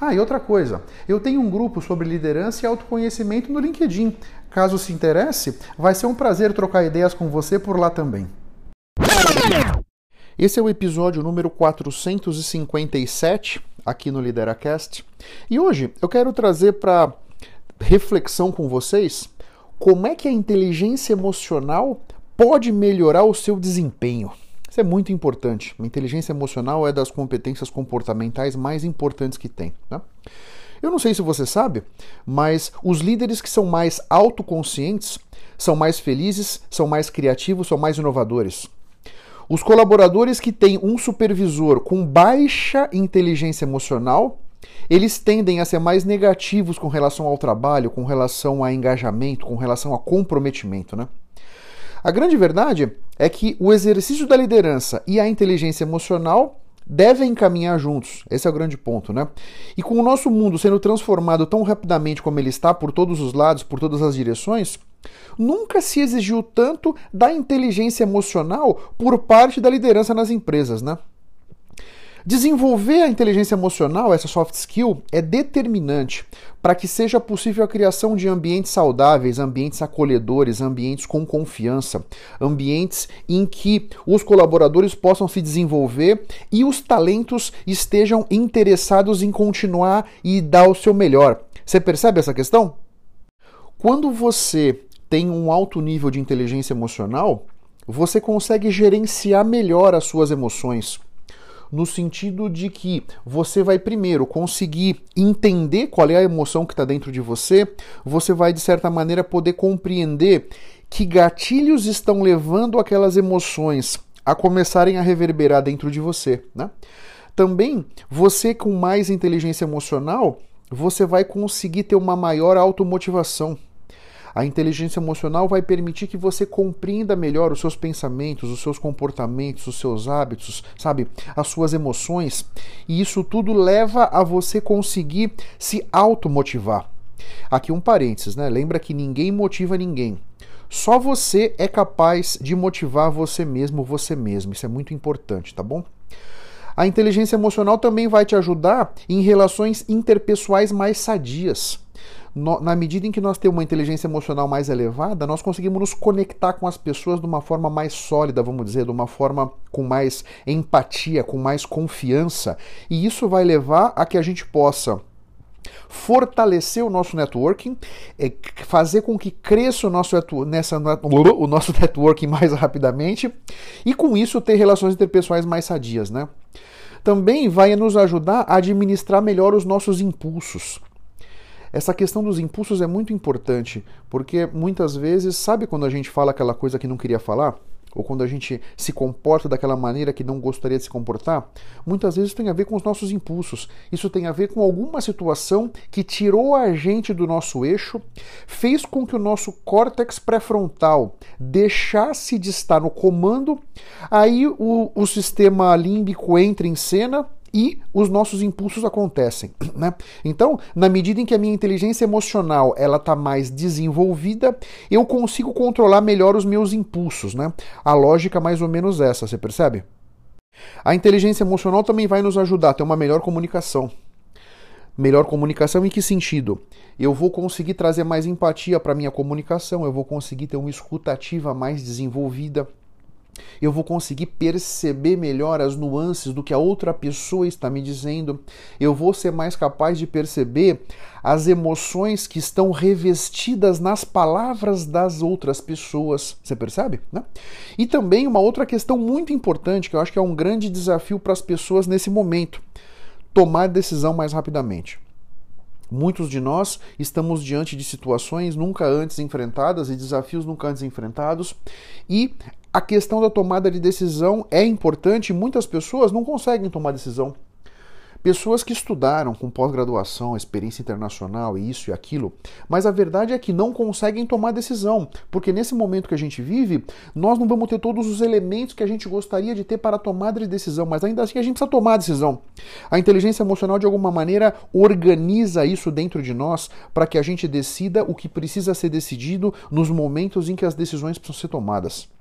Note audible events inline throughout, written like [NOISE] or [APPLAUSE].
Ah, e outra coisa, eu tenho um grupo sobre liderança e autoconhecimento no LinkedIn. Caso se interesse, vai ser um prazer trocar ideias com você por lá também. Esse é o episódio número 457 aqui no Lideracast. E hoje eu quero trazer para reflexão com vocês como é que a inteligência emocional pode melhorar o seu desempenho. Isso é muito importante. A inteligência emocional é das competências comportamentais mais importantes que tem. Né? Eu não sei se você sabe, mas os líderes que são mais autoconscientes são mais felizes, são mais criativos, são mais inovadores. Os colaboradores que têm um supervisor com baixa inteligência emocional, eles tendem a ser mais negativos com relação ao trabalho, com relação a engajamento, com relação a comprometimento, né? A grande verdade é que o exercício da liderança e a inteligência emocional devem caminhar juntos. Esse é o grande ponto, né? E com o nosso mundo sendo transformado tão rapidamente como ele está por todos os lados, por todas as direções, nunca se exigiu tanto da inteligência emocional por parte da liderança nas empresas, né? Desenvolver a inteligência emocional, essa soft skill, é determinante para que seja possível a criação de ambientes saudáveis, ambientes acolhedores, ambientes com confiança, ambientes em que os colaboradores possam se desenvolver e os talentos estejam interessados em continuar e dar o seu melhor. Você percebe essa questão? Quando você tem um alto nível de inteligência emocional, você consegue gerenciar melhor as suas emoções no sentido de que você vai primeiro conseguir entender qual é a emoção que está dentro de você, você vai de certa maneira poder compreender que gatilhos estão levando aquelas emoções a começarem a reverberar dentro de você, né? Também você com mais inteligência emocional, você vai conseguir ter uma maior automotivação. A inteligência emocional vai permitir que você compreenda melhor os seus pensamentos, os seus comportamentos, os seus hábitos, sabe? As suas emoções. E isso tudo leva a você conseguir se automotivar. Aqui um parênteses, né? Lembra que ninguém motiva ninguém. Só você é capaz de motivar você mesmo, você mesmo. Isso é muito importante, tá bom? A inteligência emocional também vai te ajudar em relações interpessoais mais sadias no, na medida em que nós temos uma inteligência emocional mais elevada, nós conseguimos nos conectar com as pessoas de uma forma mais sólida, vamos dizer, de uma forma com mais empatia, com mais confiança. E isso vai levar a que a gente possa fortalecer o nosso networking, é, fazer com que cresça o nosso, nessa, o nosso [LAUGHS] networking mais rapidamente e com isso ter relações interpessoais mais sadias, né? Também vai nos ajudar a administrar melhor os nossos impulsos. Essa questão dos impulsos é muito importante, porque muitas vezes, sabe quando a gente fala aquela coisa que não queria falar? Ou quando a gente se comporta daquela maneira que não gostaria de se comportar, muitas vezes tem a ver com os nossos impulsos. Isso tem a ver com alguma situação que tirou a gente do nosso eixo, fez com que o nosso córtex pré-frontal deixasse de estar no comando, aí o, o sistema límbico entra em cena e os nossos impulsos acontecem, [CLEARS THROAT] né? Então, na medida em que a minha inteligência emocional ela está mais desenvolvida, eu consigo controlar melhor os meus impulsos, né? A lógica é mais ou menos essa, você percebe? A inteligência emocional também vai nos ajudar a ter uma melhor comunicação. Melhor comunicação em que sentido? Eu vou conseguir trazer mais empatia para minha comunicação, eu vou conseguir ter uma escutativa mais desenvolvida, eu vou conseguir perceber melhor as nuances do que a outra pessoa está me dizendo, eu vou ser mais capaz de perceber as emoções que estão revestidas nas palavras das outras pessoas. Você percebe? Né? E também uma outra questão muito importante, que eu acho que é um grande desafio para as pessoas nesse momento: tomar decisão mais rapidamente. Muitos de nós estamos diante de situações nunca antes enfrentadas e desafios nunca antes enfrentados, e a questão da tomada de decisão é importante e muitas pessoas não conseguem tomar decisão. Pessoas que estudaram com pós-graduação, experiência internacional, isso e aquilo, mas a verdade é que não conseguem tomar decisão, porque nesse momento que a gente vive, nós não vamos ter todos os elementos que a gente gostaria de ter para a tomada de decisão, mas ainda assim a gente precisa tomar a decisão. A inteligência emocional, de alguma maneira, organiza isso dentro de nós para que a gente decida o que precisa ser decidido nos momentos em que as decisões precisam ser tomadas.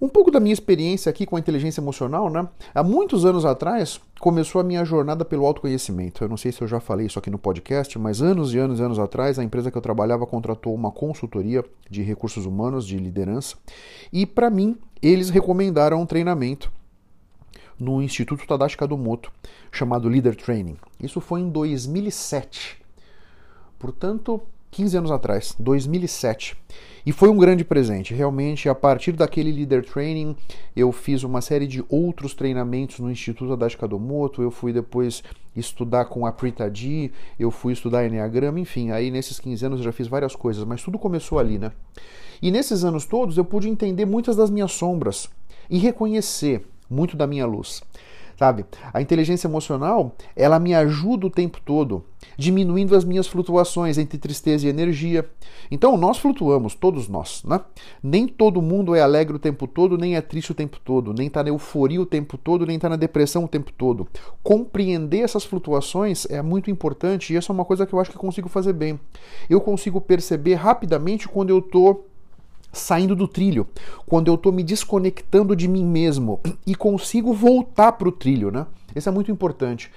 Um pouco da minha experiência aqui com a inteligência emocional, né? Há muitos anos atrás começou a minha jornada pelo autoconhecimento. Eu não sei se eu já falei isso aqui no podcast, mas anos e anos e anos atrás, a empresa que eu trabalhava contratou uma consultoria de recursos humanos, de liderança, e para mim, eles recomendaram um treinamento no Instituto Tadashi Kadomoto, chamado Leader Training. Isso foi em 2007. Portanto, 15 anos atrás, 2007. E foi um grande presente. Realmente, a partir daquele Leader Training, eu fiz uma série de outros treinamentos no Instituto Adachi Kadomoto. Eu fui depois estudar com a Prita D, eu fui estudar Enneagrama, enfim. Aí nesses 15 anos eu já fiz várias coisas, mas tudo começou ali, né? E nesses anos todos eu pude entender muitas das minhas sombras e reconhecer muito da minha luz sabe? A inteligência emocional, ela me ajuda o tempo todo, diminuindo as minhas flutuações entre tristeza e energia. Então, nós flutuamos, todos nós, né? Nem todo mundo é alegre o tempo todo, nem é triste o tempo todo, nem está na euforia o tempo todo, nem está na depressão o tempo todo. Compreender essas flutuações é muito importante e essa é uma coisa que eu acho que consigo fazer bem. Eu consigo perceber rapidamente quando eu estou saindo do trilho, quando eu estou me desconectando de mim mesmo e consigo voltar para o trilho, né? Isso é muito importante.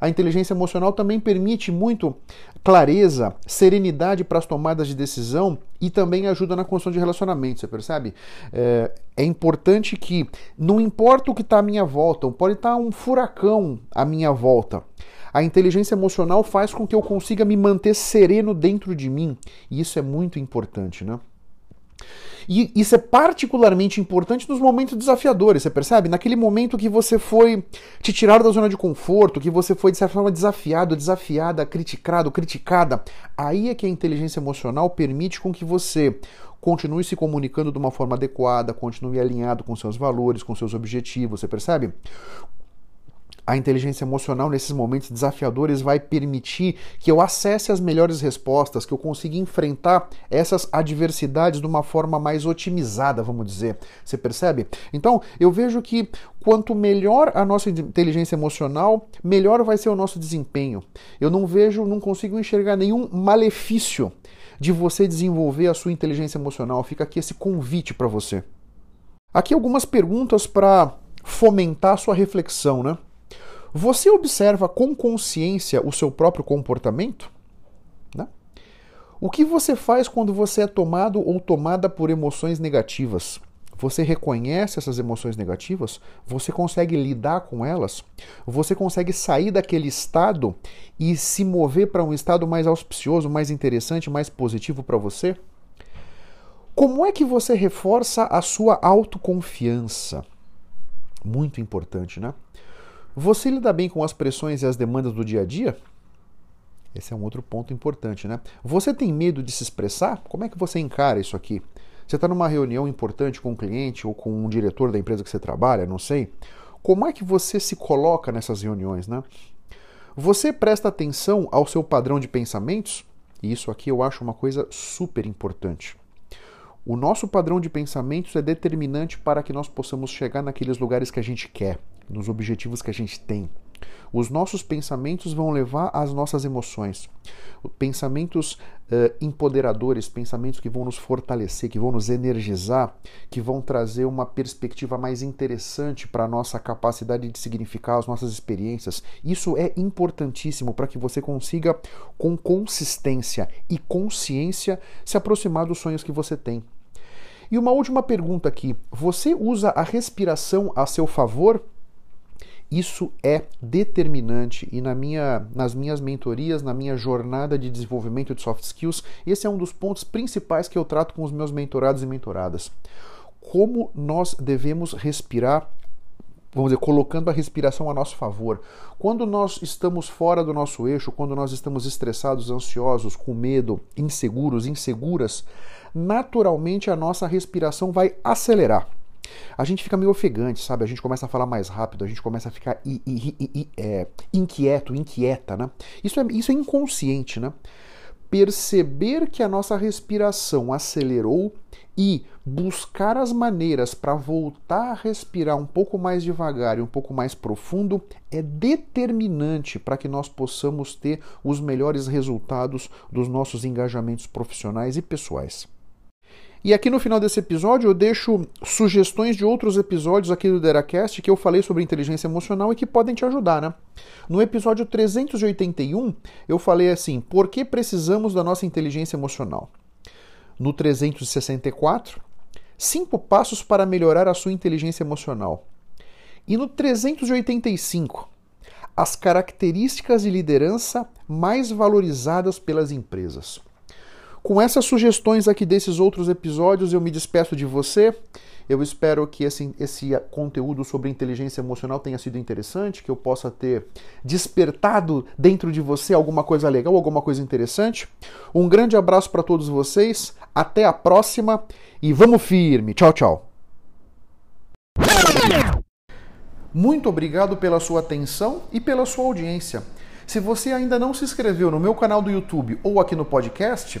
A inteligência emocional também permite muito clareza, serenidade para as tomadas de decisão e também ajuda na construção de relacionamento, você percebe? É, é importante que, não importa o que está à minha volta, pode estar tá um furacão à minha volta, a inteligência emocional faz com que eu consiga me manter sereno dentro de mim e isso é muito importante, né? E isso é particularmente importante nos momentos desafiadores, você percebe? Naquele momento que você foi te tirar da zona de conforto, que você foi de certa forma desafiado, desafiada, criticado, criticada, aí é que a inteligência emocional permite com que você continue se comunicando de uma forma adequada, continue alinhado com seus valores, com seus objetivos, você percebe? A inteligência emocional, nesses momentos desafiadores, vai permitir que eu acesse as melhores respostas, que eu consiga enfrentar essas adversidades de uma forma mais otimizada, vamos dizer. Você percebe? Então, eu vejo que quanto melhor a nossa inteligência emocional, melhor vai ser o nosso desempenho. Eu não vejo, não consigo enxergar nenhum malefício de você desenvolver a sua inteligência emocional. Fica aqui esse convite para você. Aqui algumas perguntas para fomentar a sua reflexão, né? Você observa com consciência o seu próprio comportamento? Né? O que você faz quando você é tomado ou tomada por emoções negativas? Você reconhece essas emoções negativas? Você consegue lidar com elas? Você consegue sair daquele estado e se mover para um estado mais auspicioso, mais interessante, mais positivo para você? Como é que você reforça a sua autoconfiança? Muito importante, né? Você lida bem com as pressões e as demandas do dia a dia? Esse é um outro ponto importante, né? Você tem medo de se expressar? Como é que você encara isso aqui? Você está numa reunião importante com um cliente ou com um diretor da empresa que você trabalha, não sei. Como é que você se coloca nessas reuniões, né? Você presta atenção ao seu padrão de pensamentos? E isso aqui eu acho uma coisa super importante. O nosso padrão de pensamentos é determinante para que nós possamos chegar naqueles lugares que a gente quer, nos objetivos que a gente tem. Os nossos pensamentos vão levar às nossas emoções. Pensamentos uh, empoderadores, pensamentos que vão nos fortalecer, que vão nos energizar, que vão trazer uma perspectiva mais interessante para a nossa capacidade de significar as nossas experiências. Isso é importantíssimo para que você consiga, com consistência e consciência, se aproximar dos sonhos que você tem. E uma última pergunta aqui: você usa a respiração a seu favor? Isso é determinante e na minha, nas minhas mentorias, na minha jornada de desenvolvimento de soft skills, esse é um dos pontos principais que eu trato com os meus mentorados e mentoradas. Como nós devemos respirar vamos dizer, colocando a respiração a nosso favor. Quando nós estamos fora do nosso eixo, quando nós estamos estressados, ansiosos, com medo, inseguros, inseguras, naturalmente a nossa respiração vai acelerar. A gente fica meio ofegante, sabe? A gente começa a falar mais rápido, a gente começa a ficar i, i, i, é, inquieto, inquieta, né? Isso é, isso é inconsciente, né? Perceber que a nossa respiração acelerou e buscar as maneiras para voltar a respirar um pouco mais devagar e um pouco mais profundo é determinante para que nós possamos ter os melhores resultados dos nossos engajamentos profissionais e pessoais. E aqui no final desse episódio eu deixo sugestões de outros episódios aqui do Deracast que eu falei sobre inteligência emocional e que podem te ajudar, né? No episódio 381 eu falei assim: por que precisamos da nossa inteligência emocional? No 364, cinco passos para melhorar a sua inteligência emocional. E no 385, as características de liderança mais valorizadas pelas empresas. Com essas sugestões aqui desses outros episódios, eu me despeço de você. Eu espero que esse, esse conteúdo sobre inteligência emocional tenha sido interessante, que eu possa ter despertado dentro de você alguma coisa legal, alguma coisa interessante. Um grande abraço para todos vocês, até a próxima e vamos firme. Tchau, tchau. Muito obrigado pela sua atenção e pela sua audiência. Se você ainda não se inscreveu no meu canal do YouTube ou aqui no podcast,